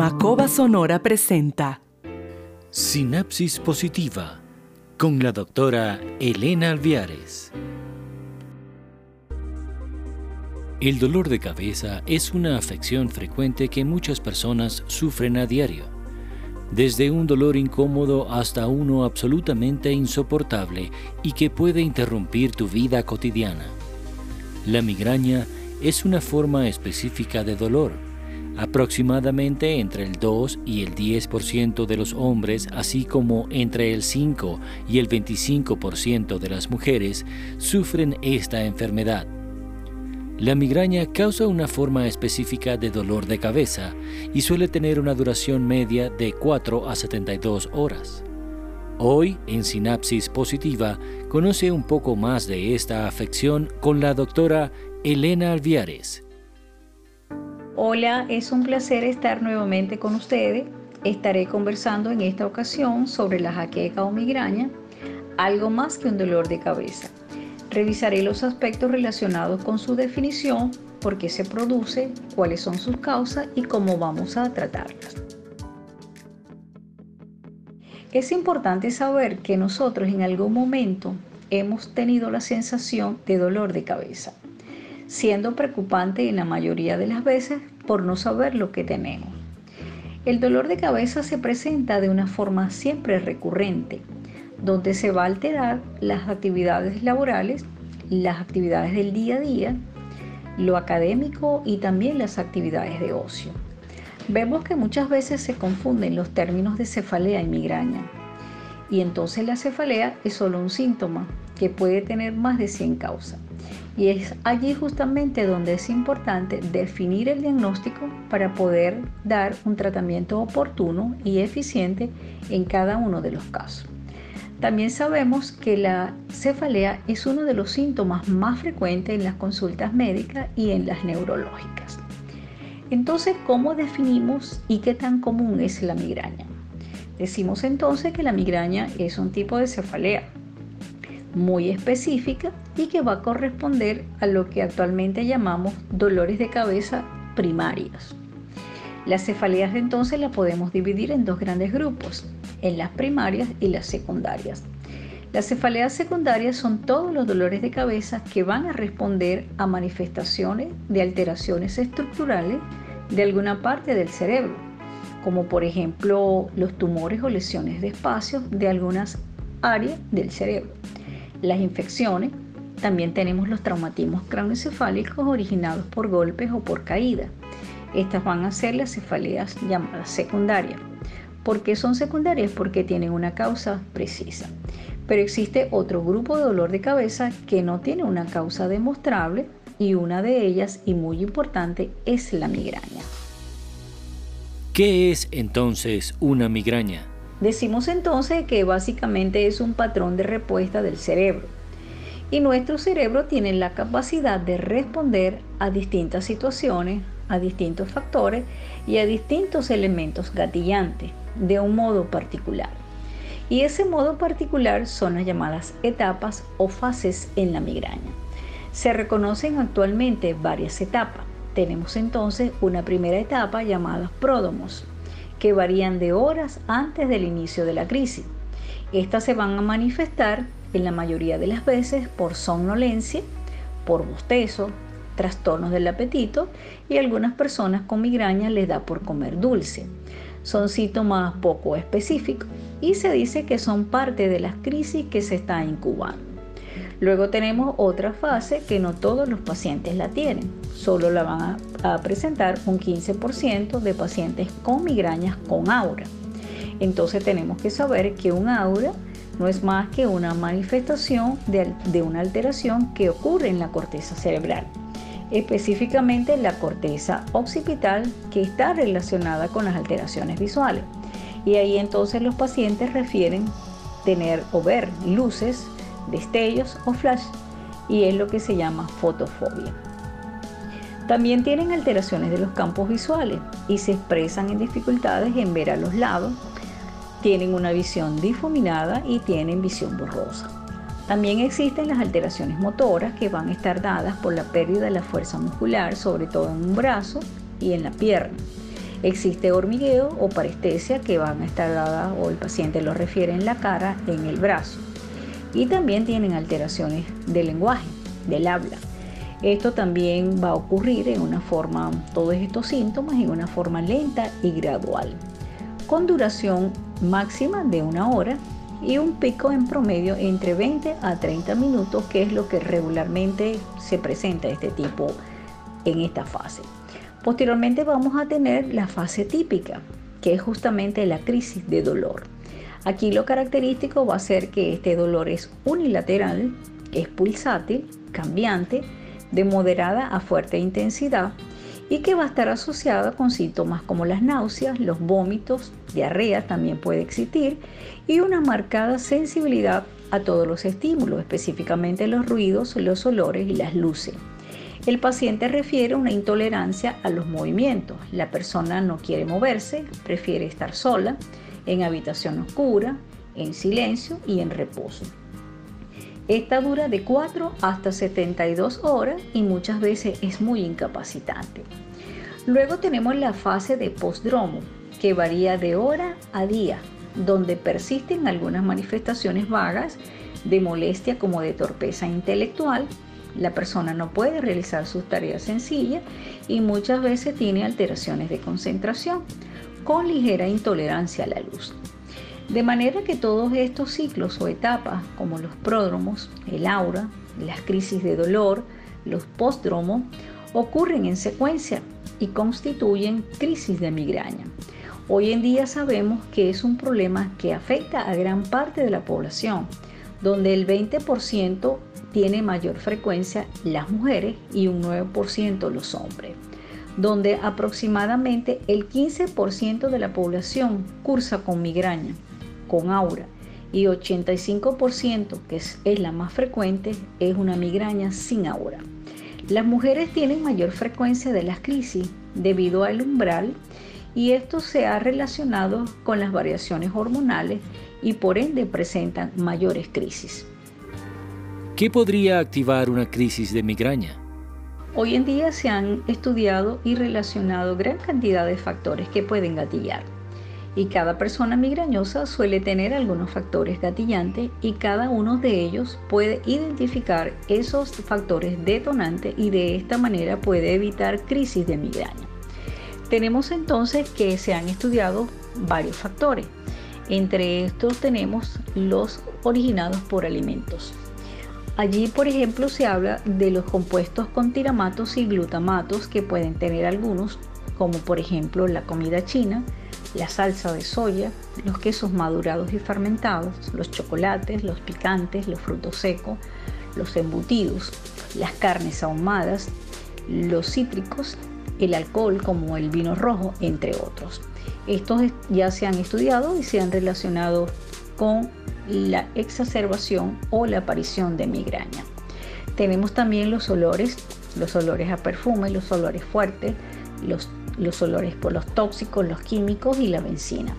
Macoba Sonora presenta Sinapsis Positiva con la doctora Elena Alviares. El dolor de cabeza es una afección frecuente que muchas personas sufren a diario, desde un dolor incómodo hasta uno absolutamente insoportable y que puede interrumpir tu vida cotidiana. La migraña es una forma específica de dolor Aproximadamente entre el 2 y el 10% de los hombres, así como entre el 5 y el 25% de las mujeres, sufren esta enfermedad. La migraña causa una forma específica de dolor de cabeza y suele tener una duración media de 4 a 72 horas. Hoy, en Sinapsis Positiva, conoce un poco más de esta afección con la doctora Elena Alviares Hola, es un placer estar nuevamente con ustedes. Estaré conversando en esta ocasión sobre la jaqueca o migraña, algo más que un dolor de cabeza. Revisaré los aspectos relacionados con su definición, por qué se produce, cuáles son sus causas y cómo vamos a tratarlas. Es importante saber que nosotros en algún momento hemos tenido la sensación de dolor de cabeza siendo preocupante en la mayoría de las veces por no saber lo que tenemos. El dolor de cabeza se presenta de una forma siempre recurrente, donde se va a alterar las actividades laborales, las actividades del día a día, lo académico y también las actividades de ocio. Vemos que muchas veces se confunden los términos de cefalea y migraña. Y entonces la cefalea es solo un síntoma que puede tener más de 100 causas. Y es allí justamente donde es importante definir el diagnóstico para poder dar un tratamiento oportuno y eficiente en cada uno de los casos. También sabemos que la cefalea es uno de los síntomas más frecuentes en las consultas médicas y en las neurológicas. Entonces, ¿cómo definimos y qué tan común es la migraña? Decimos entonces que la migraña es un tipo de cefalea muy específica y que va a corresponder a lo que actualmente llamamos dolores de cabeza primarios. Las cefaleas entonces las podemos dividir en dos grandes grupos, en las primarias y las secundarias. Las cefaleas secundarias son todos los dolores de cabeza que van a responder a manifestaciones de alteraciones estructurales de alguna parte del cerebro, como por ejemplo los tumores o lesiones de espacio de algunas áreas del cerebro las infecciones, también tenemos los traumatismos craneoencefálicos originados por golpes o por caída. Estas van a ser las cefaleas llamadas secundarias. ¿Por qué son secundarias? Porque tienen una causa precisa. Pero existe otro grupo de dolor de cabeza que no tiene una causa demostrable y una de ellas, y muy importante, es la migraña. ¿Qué es entonces una migraña? Decimos entonces que básicamente es un patrón de respuesta del cerebro. Y nuestro cerebro tiene la capacidad de responder a distintas situaciones, a distintos factores y a distintos elementos gatillantes de un modo particular. Y ese modo particular son las llamadas etapas o fases en la migraña. Se reconocen actualmente varias etapas. Tenemos entonces una primera etapa llamada pródomos, que varían de horas antes del inicio de la crisis. Estas se van a manifestar en la mayoría de las veces por somnolencia, por bostezo, trastornos del apetito y algunas personas con migraña les da por comer dulce. Son síntomas poco específicos y se dice que son parte de las crisis que se está incubando. Luego tenemos otra fase que no todos los pacientes la tienen, solo la van a, presentar un 15% de pacientes con migrañas con aura. Entonces tenemos que saber que un aura no es más que una manifestación de, de una alteración que ocurre en la corteza cerebral, específicamente la corteza occipital que está relacionada con las alteraciones visuales. Y ahí entonces los pacientes refieren tener o ver luces, destellos o flash y es lo que se llama fotofobia. También tienen alteraciones de los campos visuales y se expresan en dificultades en ver a los lados, tienen una visión difuminada y tienen visión borrosa. También existen las alteraciones motoras que van a estar dadas por la pérdida de la fuerza muscular, sobre todo en un brazo y en la pierna. Existe hormigueo o parestesia que van a estar dadas o el paciente lo refiere en la cara, en el brazo. Y también tienen alteraciones del lenguaje, del habla. Esto también va a ocurrir en una forma, todos estos síntomas en una forma lenta y gradual, con duración máxima de una hora y un pico en promedio entre 20 a 30 minutos, que es lo que regularmente se presenta este tipo en esta fase. Posteriormente vamos a tener la fase típica, que es justamente la crisis de dolor. Aquí lo característico va a ser que este dolor es unilateral, es pulsátil, cambiante, de moderada a fuerte intensidad y que va a estar asociada con síntomas como las náuseas, los vómitos, diarrea también puede existir y una marcada sensibilidad a todos los estímulos, específicamente los ruidos, los olores y las luces. El paciente refiere una intolerancia a los movimientos. La persona no quiere moverse, prefiere estar sola, en habitación oscura, en silencio y en reposo. Esta dura de 4 hasta 72 horas y muchas veces es muy incapacitante. Luego tenemos la fase de postdromo, que varía de hora a día, donde persisten algunas manifestaciones vagas de molestia como de torpeza intelectual, la persona no puede realizar sus tareas sencillas y muchas veces tiene alteraciones de concentración con ligera intolerancia a la luz. De manera que todos estos ciclos o etapas, como los pródromos, el aura, las crisis de dolor, los postdromos, ocurren en secuencia y constituyen crisis de migraña. Hoy en día sabemos que es un problema que afecta a gran parte de la población, donde el 20% tiene mayor frecuencia las mujeres y un 9% los hombres, donde aproximadamente el 15% de la población cursa con migraña, con aura, y 85%, que es, la más frecuente, es una migraña sin aura. Las mujeres tienen mayor frecuencia de las crisis debido al umbral y esto se ha relacionado con las variaciones hormonales y por ende presentan mayores crisis. ¿Qué podría activar una crisis de migraña? Hoy en día se han estudiado y relacionado gran cantidad de factores que pueden gatillar. Y cada persona migrañosa suele tener algunos factores gatillantes y cada uno de ellos puede identificar esos factores detonantes y de esta manera puede evitar crisis de migraña. Tenemos entonces que se han estudiado varios factores. Entre estos tenemos los originados por alimentos. Allí, por ejemplo, se habla de los compuestos con tiramatos y glutamatos que pueden tener algunos, como por ejemplo la comida china, la salsa de soya, los quesos madurados y fermentados, los chocolates, los picantes, los frutos secos, los embutidos, las carnes ahumadas, los cítricos, el alcohol como el vino rojo, entre otros. Estos ya se han estudiado y se han relacionado con la exacerbación o la aparición de migraña. Tenemos también los olores, los olores a perfume, los olores fuertes, los, los olores por los tóxicos, los químicos y la benzina.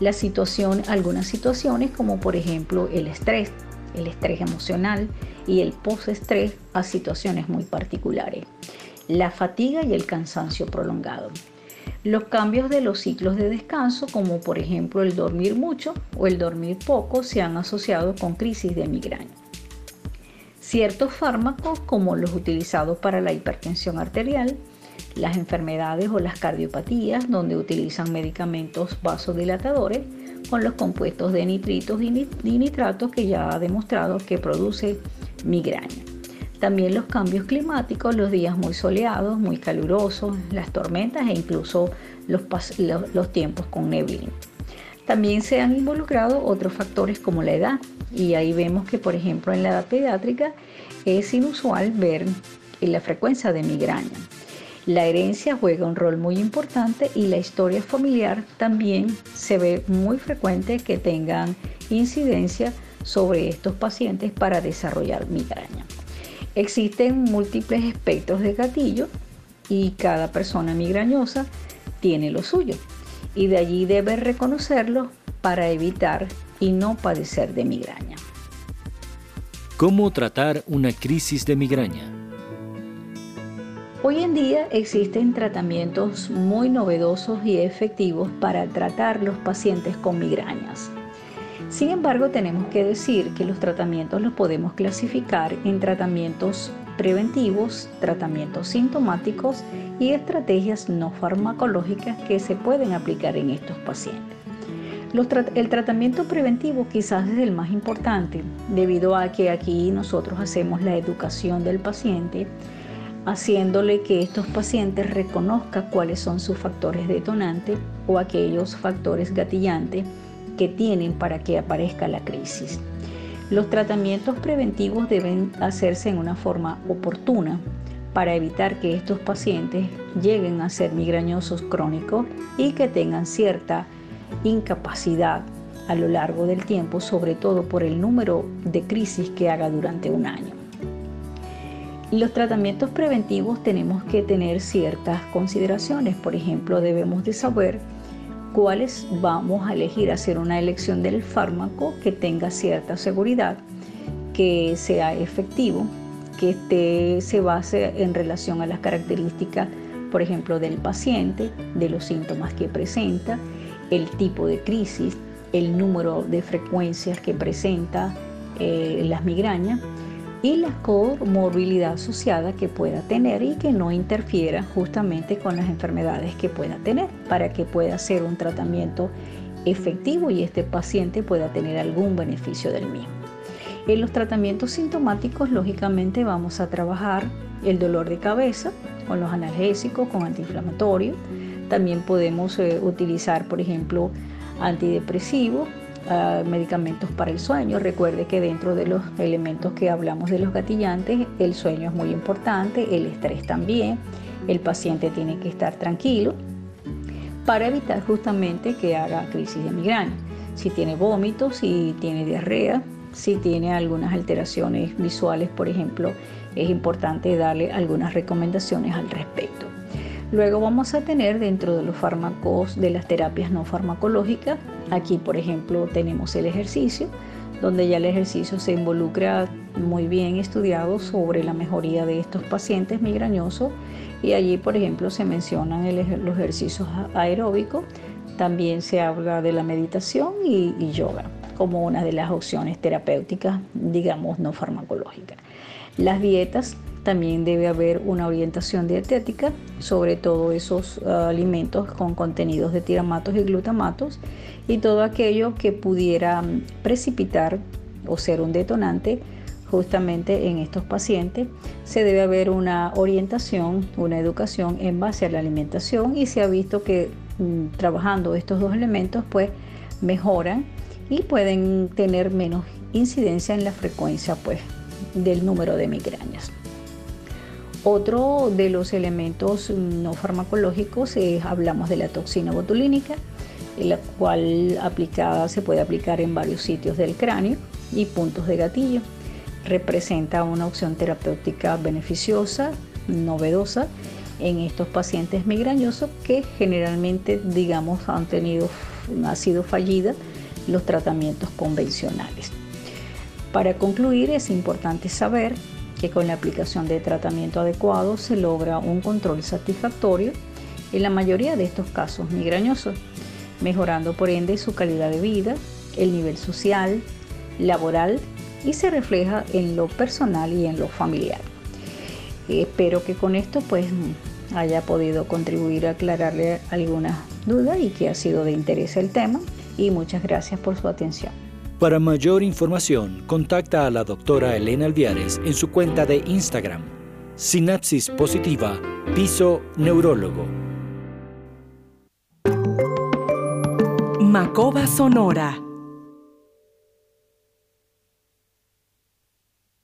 La situación, algunas situaciones como por ejemplo el estrés, el estrés emocional y el postestrés a situaciones muy particulares. La fatiga y el cansancio prolongado. Los cambios de los ciclos de descanso, como por ejemplo el dormir mucho o el dormir poco, se han asociado con crisis de migraña. Ciertos fármacos, como los utilizados para la hipertensión arterial, las enfermedades o las cardiopatías, donde utilizan medicamentos vasodilatadores, con los compuestos de nitritos y nitratos que ya ha demostrado que produce migraña. También los cambios climáticos, los días muy soleados, muy calurosos, las tormentas e incluso los, tiempos con neblina. También se han involucrado otros factores como la edad y ahí vemos que por ejemplo en la edad pediátrica es inusual ver la frecuencia de migraña. La herencia juega un rol muy importante y la historia familiar también se ve muy frecuente que tengan incidencia sobre estos pacientes para desarrollar migraña. Existen múltiples espectros de gatillo y cada persona migrañosa tiene lo suyo y de allí debe reconocerlo para evitar y no padecer de migraña. ¿Cómo tratar una crisis de migraña? Hoy en día existen tratamientos muy novedosos y efectivos para tratar los pacientes con migrañas. Sin embargo, tenemos que decir que los tratamientos los podemos clasificar en tratamientos preventivos, tratamientos sintomáticos y estrategias no farmacológicas que se pueden aplicar en estos pacientes. el tratamiento preventivo quizás es el más importante debido a que aquí nosotros hacemos la educación del paciente, haciéndole que estos pacientes reconozcan cuáles son sus factores detonantes o aquellos factores gatillantes que tienen para que aparezca la crisis. Los tratamientos preventivos deben hacerse en una forma oportuna para evitar que estos pacientes lleguen a ser migrañosos crónicos y que tengan cierta incapacidad a lo largo del tiempo, sobre todo por el número de crisis que haga durante un año. Los tratamientos preventivos tenemos que tener ciertas consideraciones, por ejemplo, debemos de saber cuáles vamos a elegir, hacer una elección del fármaco que tenga cierta seguridad, que sea efectivo, que se base en relación a las características, por ejemplo, del paciente, de los síntomas que presenta, el tipo de crisis, el número de frecuencias que presenta eh, las migrañas y la comorbilidad asociada que pueda tener y que no interfiera justamente con las enfermedades que pueda tener para que pueda ser un tratamiento efectivo y este paciente pueda tener algún beneficio del mismo. En los tratamientos sintomáticos, lógicamente, vamos a trabajar el dolor de cabeza con los analgésicos, con antiinflamatorios. También podemos eh, utilizar, por ejemplo, antidepresivos medicamentos para el sueño. Recuerde que dentro de los elementos que hablamos de los gatillantes, el sueño es muy importante, el estrés también. El paciente tiene que estar tranquilo para evitar justamente que haga crisis de migraña. Si tiene vómitos, si tiene diarrea, si tiene algunas alteraciones visuales, por ejemplo, es importante darle algunas recomendaciones al respecto. Luego vamos a tener dentro de los fármacos de las terapias no farmacológicas, aquí por ejemplo tenemos el ejercicio, donde ya el ejercicio se involucra muy bien estudiado sobre la mejoría de estos pacientes migrañosos. Y allí por ejemplo se mencionan los ejercicios aeróbicos, también se habla de la meditación y, y yoga como una de las opciones terapéuticas, digamos, no farmacológicas. Las dietas también debe haber una orientación dietética sobre todo esos ah, alimentos con contenidos de tiramatos y glutamatos y todo aquello que pudiera mm, precipitar o ser un detonante justamente en estos pacientes. Se debe haber una orientación, una educación en base a la alimentación y se ha visto que mm, trabajando estos dos elementos pues mejoran y pueden tener menos incidencia en la frecuencia pues del número de migrañas. Otro de los elementos no farmacológicos es, hablamos de la toxina botulínica, la cual aplicada se puede aplicar en varios sitios del cráneo y puntos de gatillo. Representa una opción terapéutica beneficiosa, novedosa en estos pacientes migrañosos que generalmente, digamos, han tenido, ha sido fallida los tratamientos convencionales. Para concluir, es importante saber que con la aplicación de tratamiento adecuado se logra un control satisfactorio en la mayoría de estos casos migrañosos, mejorando por ende su calidad de vida, el nivel social, laboral y se refleja en lo personal y en lo familiar. Espero que con esto pues haya podido contribuir a aclararle algunas dudas y que ha sido de interés el tema y muchas gracias por su atención. Para mayor información, contacta a la doctora Elena Alviares en su cuenta de Instagram, Sinapsis Positiva, Piso Neurólogo. Macoba Sonora